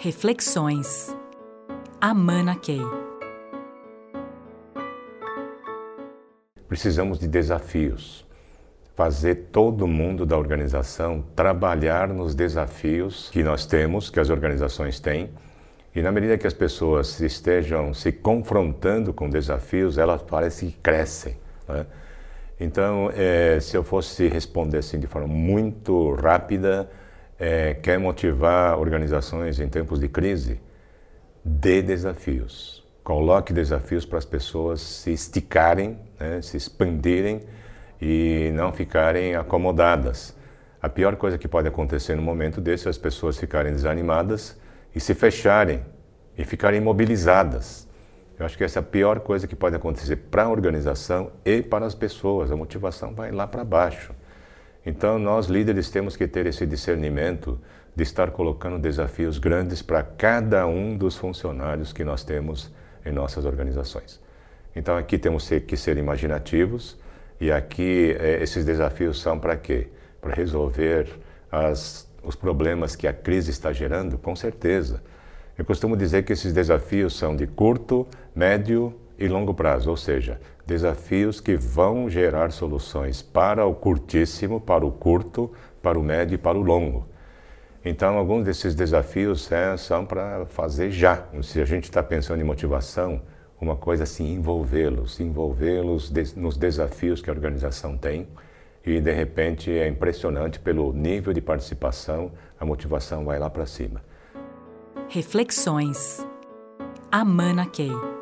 Reflexões. Amana Key. Precisamos de desafios. Fazer todo mundo da organização trabalhar nos desafios que nós temos, que as organizações têm. E na medida que as pessoas estejam se confrontando com desafios, elas parecem que crescem. Né? Então, é, se eu fosse responder assim de forma muito rápida, é, quer motivar organizações em tempos de crise, dê desafios. Coloque desafios para as pessoas se esticarem, né, se expandirem e não ficarem acomodadas. A pior coisa que pode acontecer no momento desse é as pessoas ficarem desanimadas e se fecharem e ficarem imobilizadas. Eu acho que essa é a pior coisa que pode acontecer para a organização e para as pessoas. A motivação vai lá para baixo. Então, nós líderes temos que ter esse discernimento de estar colocando desafios grandes para cada um dos funcionários que nós temos em nossas organizações. Então, aqui temos que ser imaginativos e aqui eh, esses desafios são para quê? Para resolver as, os problemas que a crise está gerando? Com certeza. Eu costumo dizer que esses desafios são de curto, médio e longo prazo, ou seja, desafios que vão gerar soluções para o curtíssimo, para o curto, para o médio e para o longo. Então, alguns desses desafios é, são para fazer já. Se a gente está pensando em motivação, uma coisa assim, envolvê-los, envolvê-los nos desafios que a organização tem. E, de repente, é impressionante pelo nível de participação, a motivação vai lá para cima. Reflexões. Amana Key.